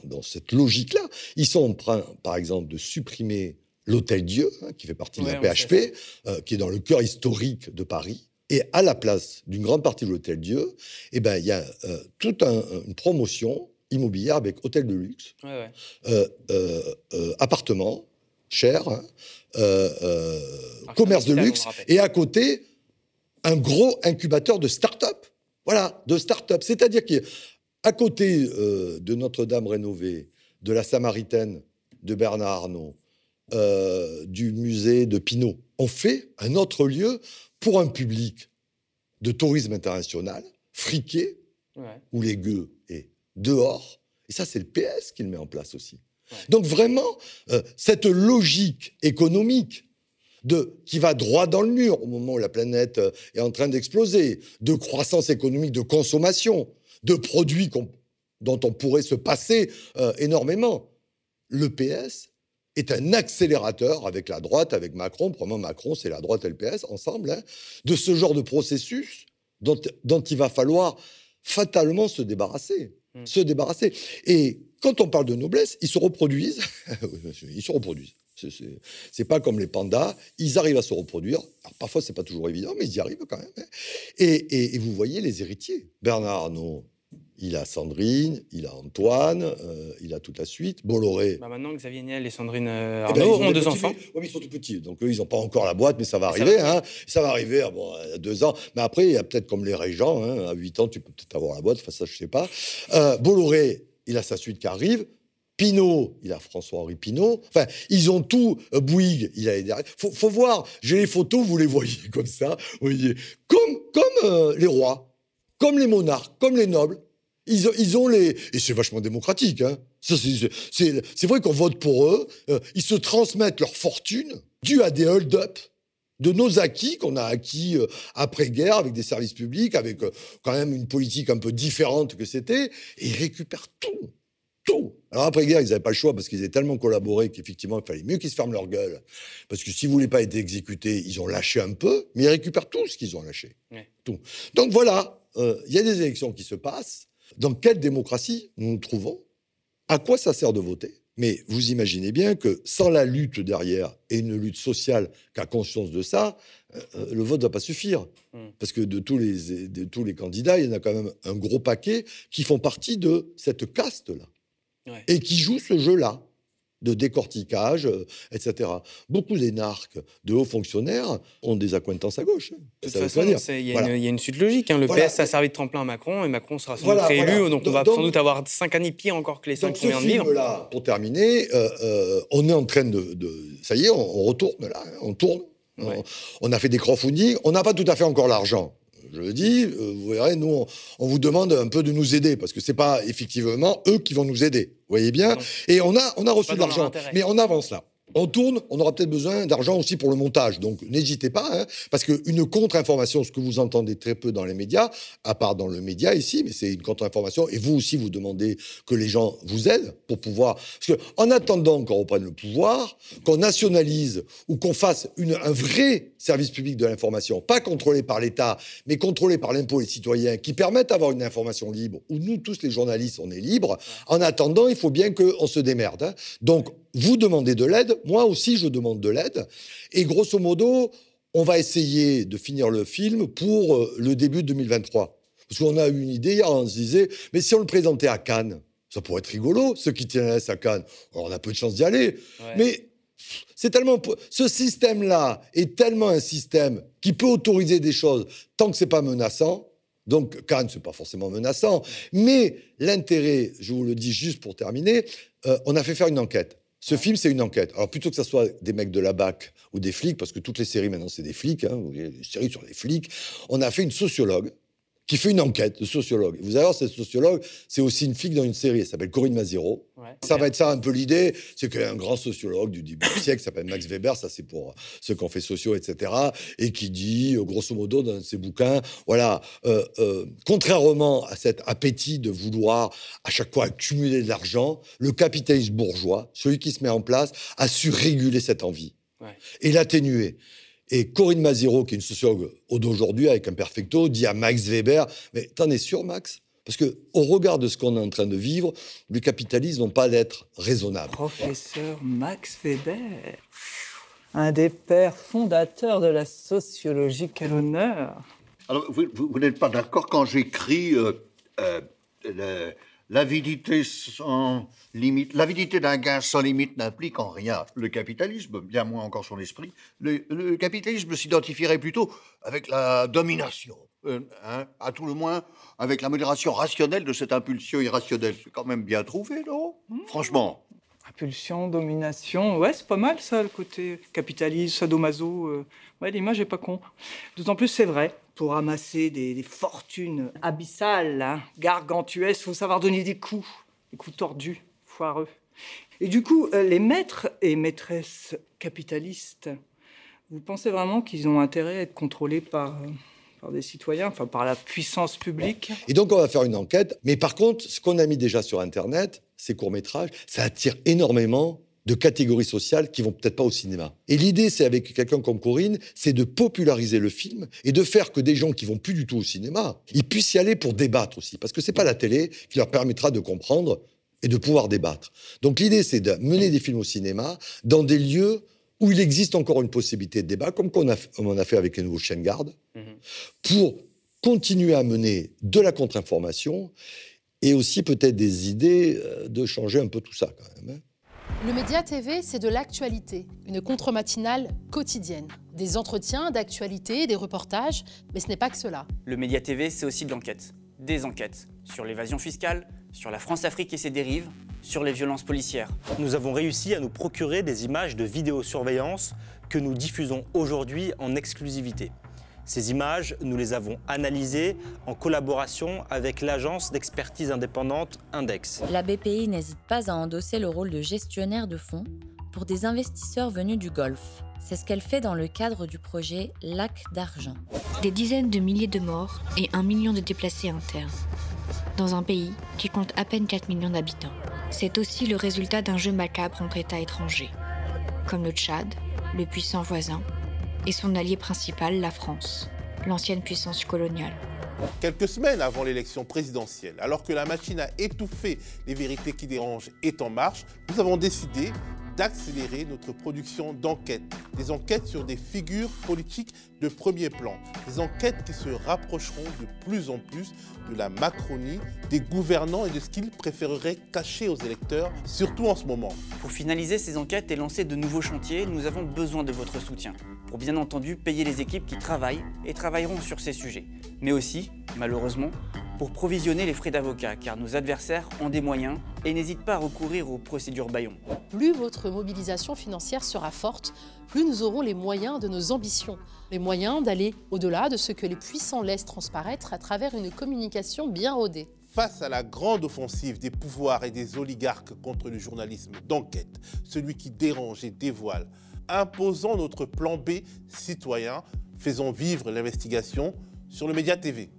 dans cette logique-là. Ils sont en train, par exemple, de supprimer l'Hôtel Dieu, hein, qui fait partie Ouais, de la PHP, euh, qui est dans le cœur historique de Paris. Et à la place d'une grande partie de l'Hôtel Dieu, eh ben, il y a euh, toute un- une promotion immobilière avec hôtel de luxe, Ouais, ouais. euh, appartements chers, hein, Alors, commerce de luxe, et à côté, un gros incubateur de start-up. Voilà, de start-up. C'est-à-dire qu'à côté euh, de Notre-Dame rénovée, de la Samaritaine de Bernard Arnault, euh, du musée de Pinault, on fait un autre lieu pour un public de tourisme international, friqué, Ouais. où les gueux est dehors. Et ça, c'est le PS qui le met en place aussi. Ouais. Donc vraiment, euh, cette logique économique de, qui va droit dans le mur au moment où la planète euh, est en train d'exploser, de croissance économique, de consommation, de produits dont on pourrait se passer euh, énormément. Le PS est un accélérateur avec la droite, avec Macron. Probablement Macron, c'est la droite et le PS ensemble, hein, de ce genre de processus dont, dont il va falloir fatalement se débarrasser. Mm. Se débarrasser. Et quand on parle de noblesse, ils se reproduisent. ils se reproduisent. C'est pas comme les pandas, ils arrivent à se reproduire. Alors, parfois, c'est pas toujours évident, mais ils y arrivent quand même. hein. Et, et- et vous voyez les héritiers. Bernard Arnault, il a Sandrine, il a Antoine, euh, il a toute la suite. Bolloré. Bah maintenant, Xavier Niel et Sandrine euh, eh ben, Arnaud ils ont deux enfants. Ouais, mais ils sont tout petits. Donc, eux, ils n'ont pas encore la boîte, mais ça va Ça arriver. va. hein. Ça va arriver à, bon, à deux ans. Mais après, il y a peut-être comme les régents. hein, à 8 ans, tu peux peut-être avoir la boîte. Enfin, ça, je sais pas. Euh, Bolloré, il a sa suite qui arrive. Pinot, il a François-Henri Pinot. Enfin, ils ont tout. Euh, Bouygues, il a. Faut, faut voir. J'ai les photos, vous les voyez comme ça. Vous voyez. Comme, comme les rois, comme les monarques, comme les nobles. Ils ont, ils ont les. Et c'est vachement démocratique. Hein. C'est- vrai qu'on vote pour eux. Euh, ils se transmettent leur fortune due à des hold-up de nos acquis qu'on a acquis euh, après-guerre avec des services publics, avec euh, quand même une politique un peu différente que c'était. Et ils récupèrent tout. Tout. Alors après-guerre, ils n'avaient pas le choix parce qu'ils avaient tellement collaboré qu'effectivement, il fallait mieux qu'ils se ferment leur gueule. Parce que si vous voulez pas être exécutés, ils ont lâché un peu, mais ils récupèrent tout ce qu'ils ont lâché. Ouais. Tout. Donc voilà, euh, il y a des élections qui se passent. Dans quelle démocratie nous nous trouvons? À quoi ça sert de voter? Mais vous imaginez bien que sans la lutte derrière et une lutte sociale qui a conscience de ça, euh, euh, le vote ne va pas suffire. Mm. Parce que de tous, les, de tous les candidats, il y en a quand même un gros paquet qui font partie de cette caste-là Ouais. et qui jouent ce jeu-là. De décortiquage, euh, etc. Beaucoup d'énarques, de hauts fonctionnaires ont des accointances à gauche. hein. De toute façon, il y, a Voilà. une- il y a une suite logique. hein. Le Voilà. PS a servi de tremplin à Macron et Macron sera sans Voilà, doute réélu. Donc on va donc- sans doute avoir cinq années pire encore que les cinq Donc qu'on ce vient de vivre. film-là, pour terminer, euh, euh, on est en train de, de- Ça y est, on, on retourne là, hein, on tourne. Ouais. On, on a fait des crowdfunding, on n'a pas tout à fait encore l'argent. Je le dis, euh, vous verrez, nous, on, on vous demande un peu de nous aider, parce que c'est pas effectivement eux qui vont nous aider. Vous voyez bien Non. Et on a, on a reçu de l'argent, mais on avance là. On tourne, on aura peut-être besoin d'argent aussi pour le montage. Donc n'hésitez pas, hein, parce qu'une contre-information, ce que vous entendez très peu dans les médias, à part dans le média ici, mais c'est une contre-information, et vous aussi vous demandez que les gens vous aident pour pouvoir... Parce qu'en attendant qu'on reprenne le pouvoir, qu'on nationalise ou qu'on fasse un vrai service public de l'information, pas contrôlé par l'État, mais contrôlé par l'impôt et les citoyens, qui permettent d'avoir une information libre, où nous tous les journalistes, on est libres, en attendant, il faut bien qu'on se démerde. hein. Donc, vous demandez de l'aide, moi aussi je demande de l'aide, et grosso modo, on va essayer de finir le film pour euh, le début de 2023. Parce qu'on a eu une idée hier, on se disait, mais si on le présentait à Cannes, ça pourrait être rigolo, ceux qui tiennent à Cannes. Alors, on a peu de chance d'y aller, Ouais. mais c'est tellement ce système-là est tellement un système qui peut autoriser des choses tant que c'est pas menaçant. Donc Cannes, c'est pas forcément menaçant, mais l'intérêt, je vous le dis juste pour terminer, euh, on a fait faire une enquête. Ce film, c'est une enquête. Alors plutôt que ce soit des mecs de la BAC ou des flics, parce que toutes les séries maintenant c'est des flics, hein, des séries sur les flics, on a fait une sociologue qui fait une enquête de sociologue. Vous allez voir, cette sociologue, c'est aussi une flic dans une série, elle s'appelle Corinne Maziro. Ouais. Ça va être ça un peu l'idée, c'est qu'il y a un grand sociologue du début du siècle qui s'appelle Max Weber, ça c'est pour ceux qui ont fait sociaux, etc., et qui dit, euh, grosso modo, dans ses bouquins, voilà, euh, euh, contrairement à cet appétit de vouloir à chaque fois accumuler de l'argent, le capitalisme bourgeois, celui qui se met en place, a su réguler cette envie Ouais. et l'atténuer. Et Corinne Maziro, qui est une sociologue d'aujourd'hui avec un perfecto, dit à Max Weber Mais t'en es sûr, Max? Parce que au regard de ce qu'on est en train de vivre, le capitalisme n'ont pas d'être raisonnable. Professeur Max Weber, un des pères fondateurs de la sociologie, quel honneur. Alors, vous, vous- vous n'êtes pas d'accord quand j'écris euh, euh, le- l'avidité sans limite. L'avidité d'un gain sans limite n'implique en rien le capitalisme, bien moins encore son esprit. Le, le capitalisme s'identifierait plutôt avec la domination, euh, hein, à tout le moins avec la modération rationnelle de cette impulsion irrationnelle. C'est quand même bien trouvé, non? Franchement. Impulsion, domination, ouais, c'est pas mal ça, le côté capitalisme, sadomaso. euh, Ouais, l'image est pas con. D'autant plus, c'est vrai, pour amasser des, fortunes abyssales, hein, gargantuesques, faut savoir donner des coups, des coups tordus, foireux. Et du coup, euh, les maîtres et maîtresses capitalistes, vous pensez vraiment qu'ils ont intérêt à être contrôlés par, euh, par des citoyens, enfin par la puissance publique? Et donc, on va faire une enquête. Mais par contre, ce qu'on a mis déjà sur Internet, ces courts-métrages, ça attire énormément de catégories sociales qui vont peut-être pas au cinéma. Et l'idée, c'est avec quelqu'un comme Corinne, c'est de populariser le film et de faire que des gens qui vont plus du tout au cinéma, ils puissent y aller pour débattre aussi. Parce que c'est pas la télé qui leur permettra de comprendre et de pouvoir débattre. Donc l'idée, c'est de mener des films au cinéma dans des lieux où il existe encore une possibilité de débat, comme qu'on a, on a fait avec les nouveaux chaînes gardes, Mhm. pour continuer à mener de la contre-information et aussi peut-être des idées euh, de changer un peu tout ça quand même. Le Média TV, c'est de l'actualité, une contre-matinale quotidienne. Des entretiens d'actualité, des reportages, mais ce n'est pas que cela. Le Média TV, c'est aussi de l'enquête. Des enquêtes sur l'évasion fiscale, sur la France-Afrique et ses dérives, sur les violences policières. Nous avons réussi à nous procurer des images de vidéosurveillance que nous diffusons aujourd'hui en exclusivité. Ces images, nous les avons analysées en collaboration avec l'agence d'expertise indépendante Index. La BPI n'hésite pas à endosser le rôle de gestionnaire de fonds pour des investisseurs venus du Golfe. C'est ce qu'elle fait dans le cadre du projet Lac d'argent. Des dizaines de milliers de morts et un million de déplacés internes. Dans un pays qui compte à peine 4 millions d'habitants. C'est aussi le résultat d'un jeu macabre entre États étrangers, comme le Tchad, le puissant voisin, et son allié principal, la France, l'ancienne puissance coloniale. Quelques semaines avant l'élection présidentielle, alors que la machine à étouffer les vérités qui dérangent est en marche, nous avons décidé d'accélérer notre production d'enquêtes. Des enquêtes sur des figures politiques de premier plan. Des enquêtes qui se rapprocheront de plus en plus de la Macronie, des gouvernants et de ce qu'ils préféreraient cacher aux électeurs, surtout en ce moment. Pour finaliser ces enquêtes et lancer de nouveaux chantiers, nous avons besoin de votre soutien. Pour bien entendu payer les équipes qui travaillent et travailleront sur ces sujets. Mais aussi, malheureusement, pour provisionner les frais d'avocat, car nos adversaires ont des moyens et n'hésitent pas à recourir aux procédures Bayon. Plus votre mobilisation financière sera forte, plus nous aurons les moyens de nos ambitions, les moyens d'aller au-delà de ce que les puissants laissent transparaître à travers une communication bien rodée. Face à la grande offensive des pouvoirs et des oligarques contre le journalisme d'enquête, celui qui dérange et dévoile, imposons notre plan B citoyen, faisons vivre l'investigation sur le Média TV.